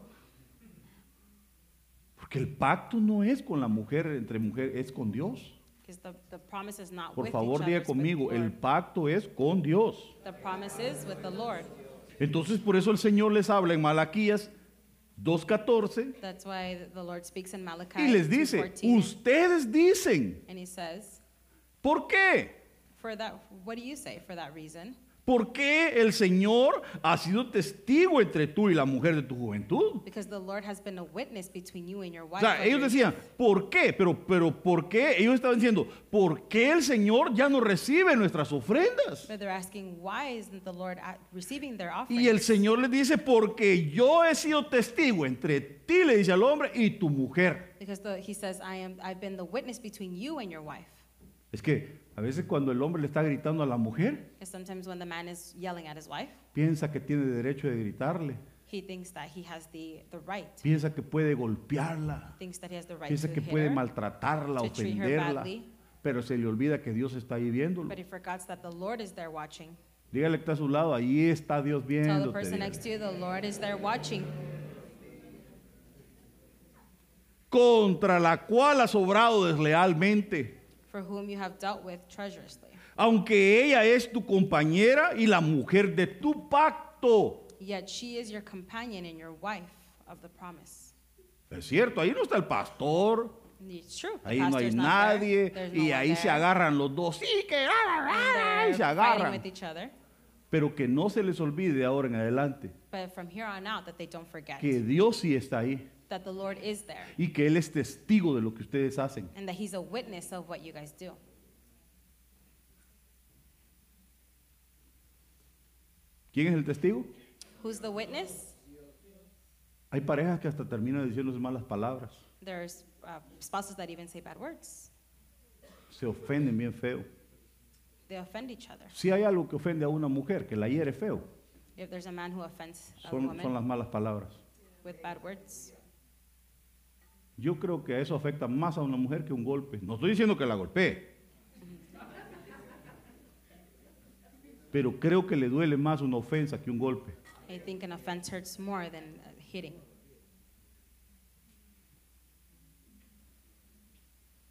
Porque el pacto no es con la mujer, entre mujer, es con Dios. 'Cause the, the promise is not Por with favor, each diga it's with conmigo, the el pacto es con Dios. The promise is with the Lord. Entonces, por eso el Señor les habla en Malaquías 2.14 That's why the Lord speaks in Malachi y les dice, 2:14, ustedes dicen, and he says, ¿por qué? "For that, what do you say? For that reason, ¿Por qué el Señor ha sido testigo entre tú y la mujer de tu juventud? Because the Lord has been a witness between you and your O wife. sea, ellos decían, ¿por qué? Pero, pero, ¿por qué? Ellos estaban diciendo, ¿por qué el Señor ya no recibe nuestras ofrendas? But they're asking, why isn't the Lord at- receiving their offering? Y el Señor les dice, porque yo he sido testigo entre ti, le dice al hombre, y tu mujer. Because the, he says, I am, I've been the witness between you and your wife. Es que a veces cuando el hombre le está gritando a la mujer, sometimes when the man is yelling at his wife, piensa que tiene derecho de gritarle, he thinks that he has the, the right. piensa que puede golpearla, Thinks that he has the right piensa to que hit puede her, maltratarla, to treat her ofenderla, badly. pero se le olvida que Dios está ahí viéndolo. but he forgets that the Lord is there watching. Dígale que está a su lado, ahí está Dios Tell the viendo. person next to you, the Lord is there watching. Contra la cual has obrado deslealmente. For whom you have dealt with treacherously. aunque ella es tu compañera y la mujer de tu pacto. Yet she is your companion and your wife of the promise. Es cierto, ahí no está el pastor, And It's true. the ahí no hay pastor's not there, nadie, there's no y one ahí se there, agarran los dos, sí, que ah, ah, ah, y se fighting agarran. with each other. Pero que no se les olvide de ahora en adelante But from here on out, that they don't forget que Dios sí está ahí that the Lord is there y que Él es testigo de lo que ustedes hacen. and that He's a witness of what you guys do. ¿Quién es el testigo? Who's the witness? Hay parejas que hasta terminan diciéndose malas palabras, There's uh, spouses that even say bad words. se ofenden bien feo. They offend each other. Si hay algo que ofende a una mujer, que la hiere feo, If there's a man who offends a son, woman son las malas palabras. with bad words, Yo creo que eso afecta más a una mujer que un golpe. No estoy diciendo que la golpee. Pero creo que le duele más una ofensa que un golpe. I think an offense hurts more than hitting.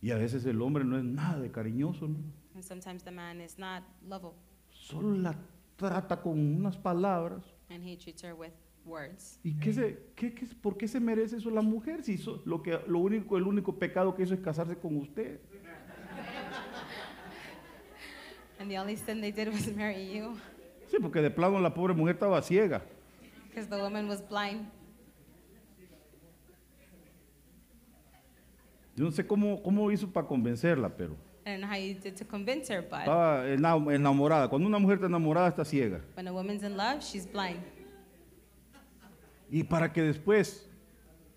Y a veces el hombre no es nada de cariñoso, ¿no? And sometimes the man is not lovable Solo la trata con unas palabras. and he treats her with words. ¿Y qué se, qué, qué- por qué se merece eso la mujer? Si so- lo, que, lo único, el único pecado que hizo es casarse con usted. And the only sin they did was *laughs* marry you Sí, porque de plano la pobre mujer estaba ciega. because the woman was blind. Yo no sé cómo, cómo hizo para convencerla, pero know how you did to convince her, but estaba ena- enamorada. Cuando una mujer está enamorada está ciega. when a woman's in love, she's blind. Y para que después,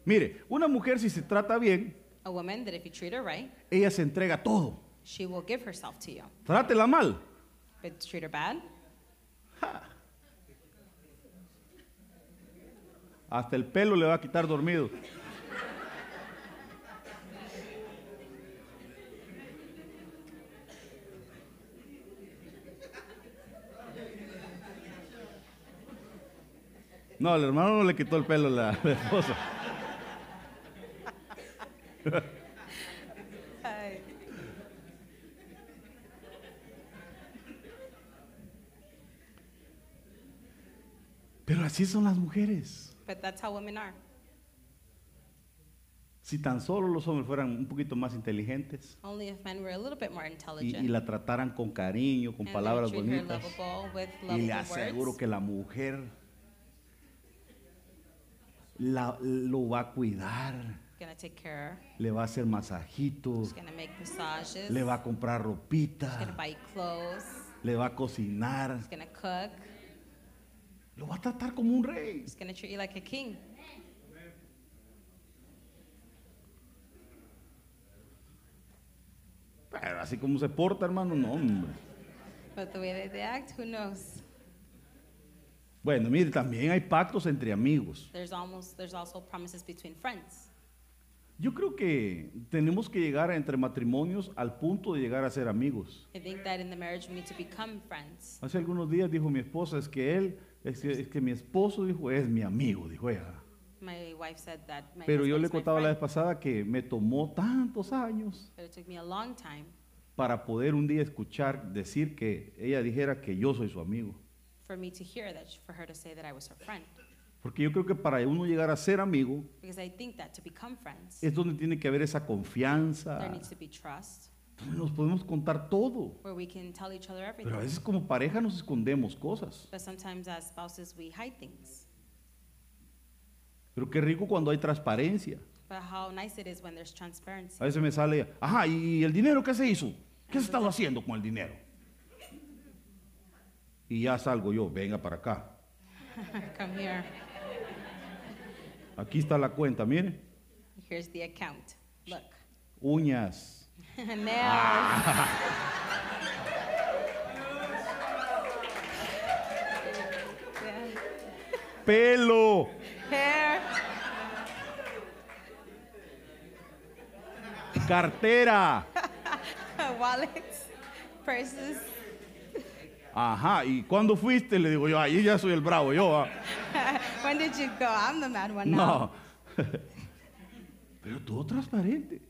mire, una mujer si se trata bien, A woman that if you treat her right, ella se entrega todo. she will give herself to you. Trátela mal. But treat her bad, Hasta el pelo le va a quitar dormido. No, al hermano no le quitó el pelo a la, la esposa. Pero así son las mujeres. but that's how women are. Si tan solo los hombres fueran un poquito más inteligentes Only if men were a little bit more y, intelligent y la trataran con cariño, con and they palabras treat her bonitas, lovable with y lovable le aseguro words, que la mujer la- lo va a cuidar, gonna take care, le va a hacer masajitos, le va a comprar ropita, buy clothes, le va a cocinar, cook, lo va a tratar como un rey. treat you like a king. Pero así como se porta, hermano, no, hombre. But the way that they act, who knows? Bueno, mire, también hay pactos entre amigos. There's almost there's also promises between friends. Yo creo que tenemos que llegar entre matrimonios al punto de llegar a ser amigos. I think that in the marriage we need to become friends. Hace algunos días dijo mi esposa, es que él, es que, es que mi esposo dijo, es mi amigo, dijo ella. My wife said that my Pero yo le contaba la vez pasada que me tomó tantos años but it took me a long time para poder un día escuchar, decir que ella dijera que yo soy su amigo. For me to hear that, for her to say that I was her friend. Porque yo creo que para uno llegar a ser amigo Because I think that to become friends, es donde tiene que haber esa there confianza. needs to be trust. Nos podemos contar todo. where we can tell each other Pero a everything. veces como pareja nos escondemos cosas. But sometimes as spouses, we hide things. Pero qué rico cuando hay transparencia. But how nice it is when there's transparency. A veces me sale, ajá, ¿y el dinero qué se hizo? ¿Qué se estaba haciendo con el dinero? Y ya salgo yo, venga para acá. *laughs* Come here. Aquí está la cuenta, mire. Here's the account. Look. Uñas. *laughs* Nails. Yeah. *laughs* Pelo. Hair. Cartera. Wallets. Purses. Ajá, ¿y cuándo fuiste? Le digo yo, ahí ya soy el bravo, yo. ah. *laughs* when did you go? I'm the mad one now. No. *laughs* Pero todo transparente.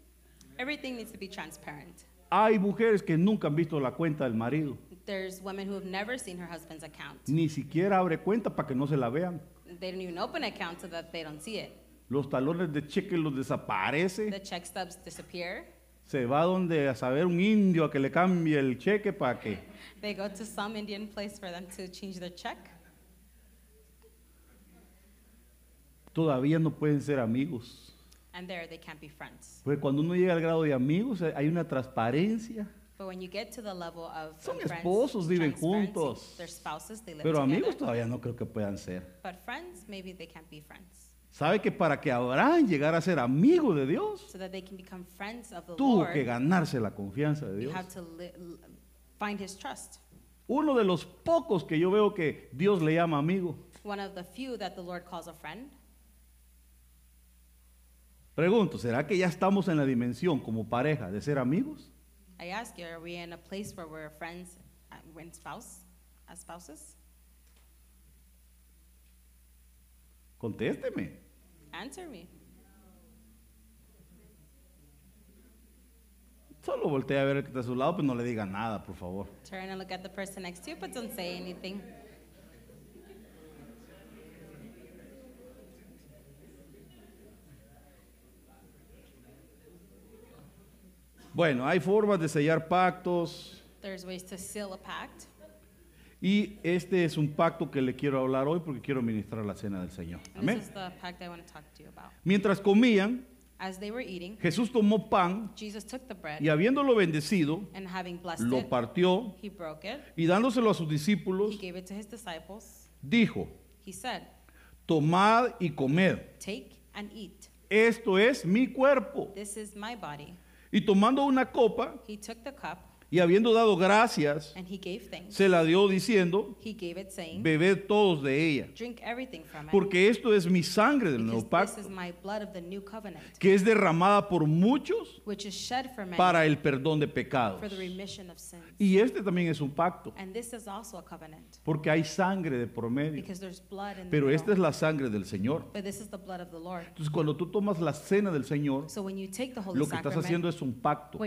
Everything needs to be transparent. Hay mujeres que nunca han visto la cuenta del marido. There's women who have never seen her husband's account. Ni siquiera abre cuenta para que no se la vean. They don't even open an account so that they don't see it. Los talones de cheque los desaparece. The check stubs disappear. Se va donde a saber un indio a que le cambie el cheque para que. They go to some Indian place for them to change their check. Todavía no pueden ser amigos. And there they can't be friends. Porque cuando uno llega al grado de amigos eh, hay una transparencia. But when you get to the level of Son friends, esposos, viven juntos. Spouses, they live Pero together. amigos todavía no creo que puedan ser. But friends, maybe they can't be friends. ¿Sabe que para que Abraham llegara a ser amigo de Dios, So that they can become friends of the tuvo Lord, que ganarse la confianza de you Dios? have to find his trust. Uno de los pocos que yo veo que Dios le llama amigo. One of the few that the Lord calls a friend. Pregunto, ¿será que ya estamos en la dimensión como pareja de ser amigos? I ask you, are we in a place where we're friends uh, when spouse, as spouses? Contésteme. Answer me. Solo voltea a ver el que está a su lado, pero no le diga nada, por favor. Turn and look at the person next to you, but don't say anything. Bueno, hay formas de sellar pactos There's ways to seal a pact. Y este es un pacto que le quiero hablar hoy porque quiero ministrar la cena del Señor. Amén. Mientras comían, As they were eating, Jesús tomó pan Jesus took the bread y habiéndolo bendecido, and having blessed lo it, partió he broke it. y dándoselo a sus He discípulos, gave it to his disciples. dijo, He said, tomad y comed, Take and eat. esto es mi cuerpo. This is my body. Y tomando una copa He took the cup y habiendo dado gracias, and he gave thanks. se la dio diciendo, saying, bebed todos de ella, porque esto es mi sangre del nuevo pacto, is my blood of the new covenant, que es derramada por muchos many para el perdón de pecados. for the remission of sins. Y este también es un pacto, And this is also a covenant porque hay sangre de promedio. because there's blood in Pero the esta es la sangre del Señor. But this is the blood of the Lord. Entonces, cuando tú tomas la cena del Señor, So when you take the Holy lo que estás haciendo es un pacto.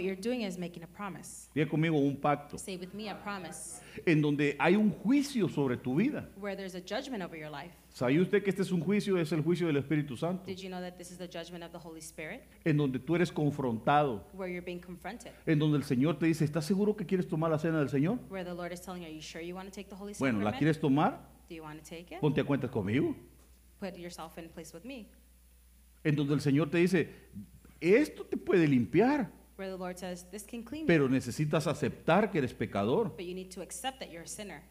Diga conmigo un pacto, Say with me a promise en donde hay un juicio sobre tu vida. where there's a judgment over your life. ¿Sabía usted que este es un juicio? Es el juicio del Espíritu Santo, Did you know that this is the judgment of the Holy Spirit en donde tú eres confrontado, where you're being confronted? en donde el Señor te dice, ¿estás seguro que quieres tomar la cena del Señor? Where the Lord is telling you, are you sure you want to take the Holy Bueno, ¿la quieres tomar? Do you want to take it? Ponte a cuentas conmigo. Put yourself in place with me. En donde el Señor te dice, esto te puede limpiar, Where the Lord says, this can clean you, pero necesitas aceptar que eres pecador. but you need to accept that you're a sinner.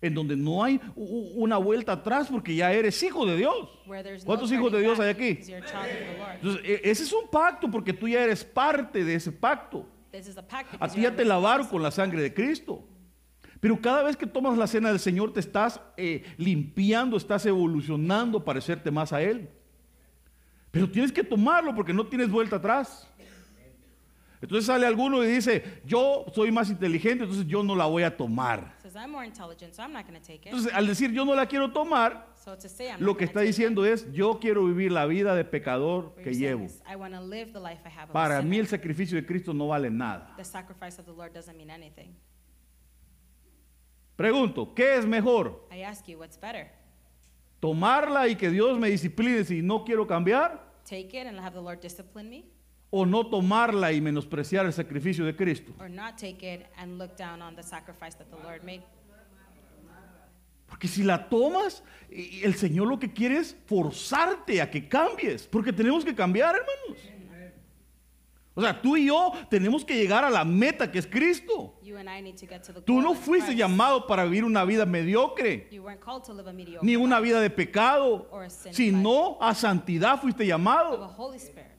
En donde no hay u- una vuelta atrás porque ya eres hijo de Dios. Where there's no ¿Cuántos hijos de turning Dios back hay aquí? because you're a child of the Lord. Entonces, e- ese es un pacto porque tú ya eres parte de ese pacto. This is a pact A because ti you're ya te lavaron con la sangre de Cristo. Pero cada vez que tomas la cena del Señor te estás eh, limpiando, estás evolucionando parecerte más a Él. Pero tienes que tomarlo porque no tienes vuelta atrás. Entonces sale alguno y dice, yo soy más inteligente, entonces yo no la voy a tomar. Entonces al decir yo no la quiero tomar, lo que está diciendo es, yo quiero vivir la vida de pecador que llevo. Para mí el sacrificio de Cristo no vale nada. Pregunto, ¿qué es mejor? I ask you, what's better? ¿Tomarla y que Dios me discipline si no quiero cambiar? Take it and have the Lord discipline me? O no tomarla y menospreciar el sacrificio de Cristo. or not take it and look down on the sacrifice that the Lord made. Porque si la tomas, y- y el Señor lo que quiere es forzarte a que cambies, porque tenemos que cambiar, hermanos. O sea, tú y yo tenemos que llegar a la meta que es Cristo. You and I need to get to the Tú goal no fuiste Christ. llamado para vivir una vida mediocre, You weren't called to live a mediocre ni una vida de pecado, sino a santidad fuiste life of a llamado. Holy Spirit.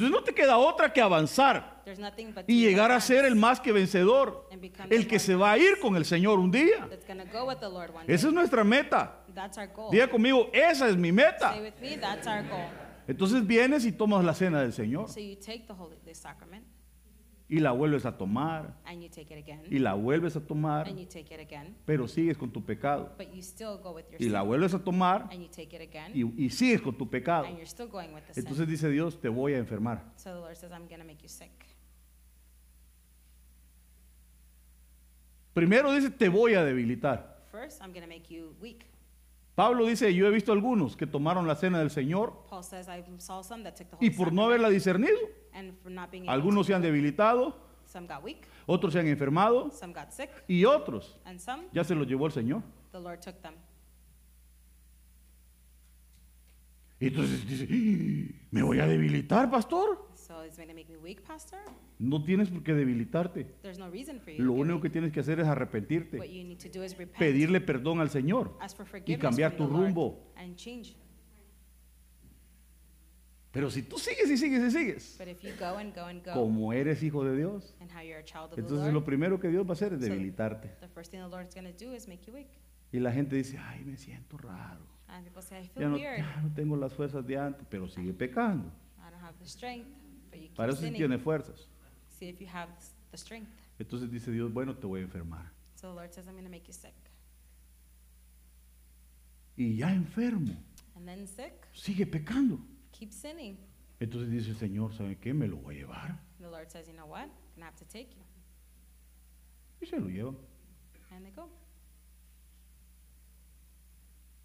Entonces no te queda otra que avanzar y llegar a ser el más que vencedor, el que se va a ir con el Señor un día. Esa es nuestra meta. Diga conmigo, esa es mi meta. Entonces vienes y tomas la cena del Señor y la vuelves a tomar and you take it again y la vuelves a tomar, and you take it again, pero sigues con tu pecado. but you still go with your Y la vuelves a tomar and you take it again y, y sigues con tu pecado. and you're still going with the Entonces sin. dice Dios, te voy a enfermar. So the Lord says, I'm going to make you sick. Primero dice, te voy a debilitar. First, I'm make you weak. Pablo dice, yo he visto algunos que tomaron la cena del Señor Paul says, I saw some that took the holy y por no haberla discernido, and for not being able algunos se han do it, debilitado, some got weak, otros se han enfermado some got sick, y otros and some ya se los llevó el Señor. the Lord took them. Y entonces dice, "¡Ah! me voy a debilitar, pastor. So it's going to make me weak, Pastor? No tienes por qué debilitarte. There's no reason for you Lo único weak. que tienes que hacer es What arrepentirte, you need to do is repent, pedirle perdón al Señor. ask for forgiveness cambiar from tu the Lord, rumbo. and change. Pero si tú sigues y sigues y sigues, But if you go and go and go, como eres hijo de Dios, and how you're a child of the entonces Lord, lo primero que Dios va a hacer es So- debilitarte. the first thing the Lord's going to do is make you weak. Y la gente dice, ay, me siento raro. And people say, I Ya feel no, weird. ya no tengo las fuerzas de antes, pero sigue pecando. I don't have the strength. But you keep Para eso sí sinning. tiene fuerzas. See if you have the strength. Entonces dice Dios, bueno, te voy a enfermar. So the Lord says, I'm going to make you sick. Y ya enfermo, And then sick, sigue pecando. Keep sinning. Entonces dice el Señor, ¿sabe qué? Me lo voy a llevar. The Lord says, you know what? I'm to have to take you. Y se lo llevan. And they go.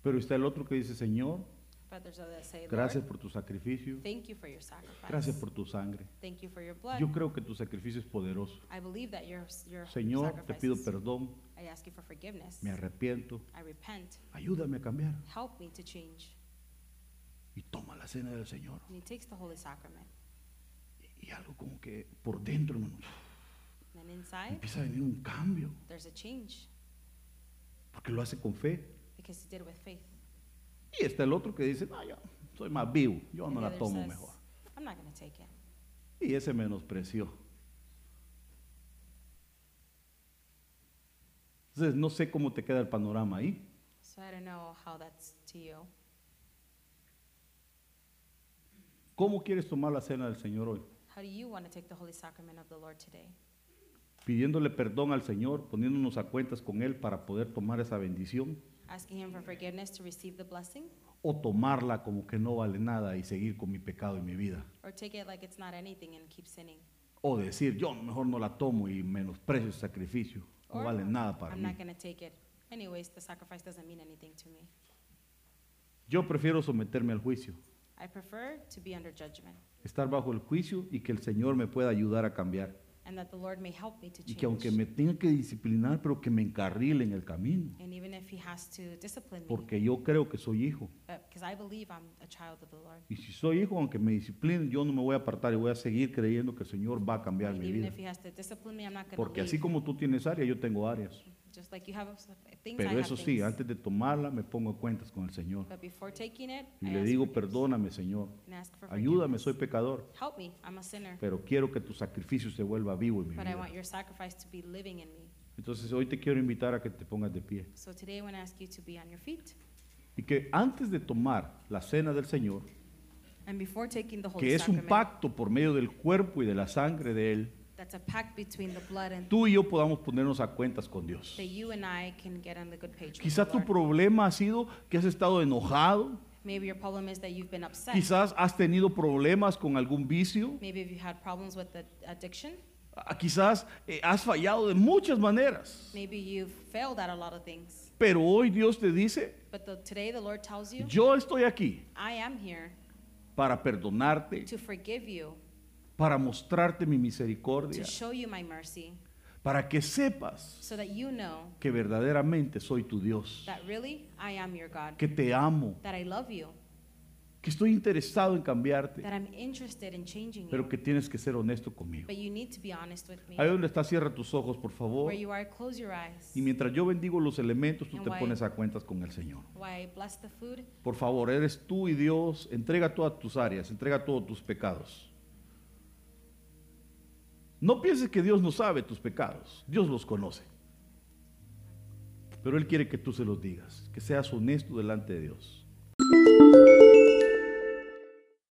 Pero está el otro que dice, Señor, But there's others that say, gracias Lord, por tu sacrificio, thank you for your sacrifice. gracias por tu sangre. Thank you for your blood. Yo creo que tu sacrificio es poderoso. I believe that your, your Señor, te sacrifice pido is- perdón, I ask you for forgiveness. me arrepiento, I repent. ayúdame a cambiar. Help me to change. Y toma la cena del Señor. And he takes the Holy Sacrament. Y algo como que por dentro, hermano, And then inside, empieza a venir un cambio, there's a change porque lo hace con fe. because he did it with faith. Y está el otro que dice, no, yo soy más vivo, yo And no la tomo says, mejor. I'm not going to take it. Y ese menospreció. Entonces, no sé cómo te queda el panorama ahí. So I don't know how that's to you. ¿Cómo quieres tomar la cena del Señor hoy? How do you want to take the Holy Sacrament of the Lord today? Pidiéndole perdón al Señor, poniéndonos a cuentas con Él para poder tomar esa bendición, Asking him for forgiveness to receive the blessing? o tomarla como que no vale nada y seguir con mi pecado y mi vida. Or take it like it's not anything and keep sinning? O decir, yo mejor no la tomo y menosprecio ese sacrificio, no Or, vale nada para I'm mí. not going to take it. Anyways, the sacrifice doesn't mean anything to me. Yo prefiero someterme al juicio, I prefer to be under judgment estar bajo el juicio y que el Señor me pueda ayudar a cambiar. and that the Lord may help me to Y que aunque me tenga que disciplinar, pero que me encarrile en el camino. And even if he has to discipline me, Porque yo creo que soy hijo. because I believe I'm a child of the Lord. Y si soy hijo, aunque me disciplinen, yo no me voy a apartar y voy a seguir creyendo que el Señor va a cambiar And mi even vida. if he has to discipline me, I'm not going to Porque leave. así como tú tienes áreas, yo tengo áreas. Just like you have things, I Pero have eso sí, things. antes de tomarla, me pongo a cuentas con el Señor. But before taking it, Y I le ask digo, forgiveness perdóname, Señor. and ask for Ayúdame, forgiveness. soy pecador. Help me, I'm a sinner. Pero quiero que tu sacrificio se vuelva vivo en mi But I vida. want your sacrifice to be living in me. Entonces hoy te quiero invitar a que te pongas de pie. So today I want to ask you to be on your feet. Y que antes de tomar la cena del Señor, And before taking the Holy que es un Sacrament, pacto por medio del cuerpo y de la sangre de Él, that's a pact between the blood and tú y yo podamos ponernos a cuentas con Dios. that you and I can get on the good page with Quizás the tu Lord. problema ha sido que has estado enojado, Maybe your problem is that you've been upset. quizás has tenido problemas con algún vicio, Maybe if you had problems with the addiction. ah, quizás eh, has fallado de muchas maneras. Maybe you've failed at a lot of things. Pero hoy Dios te dice, But the, today the Lord tells you, yo estoy aquí I am here para perdonarte, to forgive you para mostrarte mi to misericordia, show you my mercy, para que sepas so that you know que verdaderamente soy tu Dios, that really I am your God, que te amo, that I love you, que estoy interesado en cambiarte, that I'm interested in changing pero you. que tienes que ser honesto conmigo. But you need to be honest with me. Ahí donde estás, cierra tus ojos, por favor. Where you are, close your eyes. Y mientras yo bendigo los elementos, tú And te why- pones a cuentas con el Señor. Why I bless the food. Por favor, eres tú y Dios. Entrega todas tus áreas, entrega todos tus pecados. No pienses que Dios no sabe tus pecados. Dios los conoce. Pero Él quiere que tú se los digas, que seas honesto delante de Dios.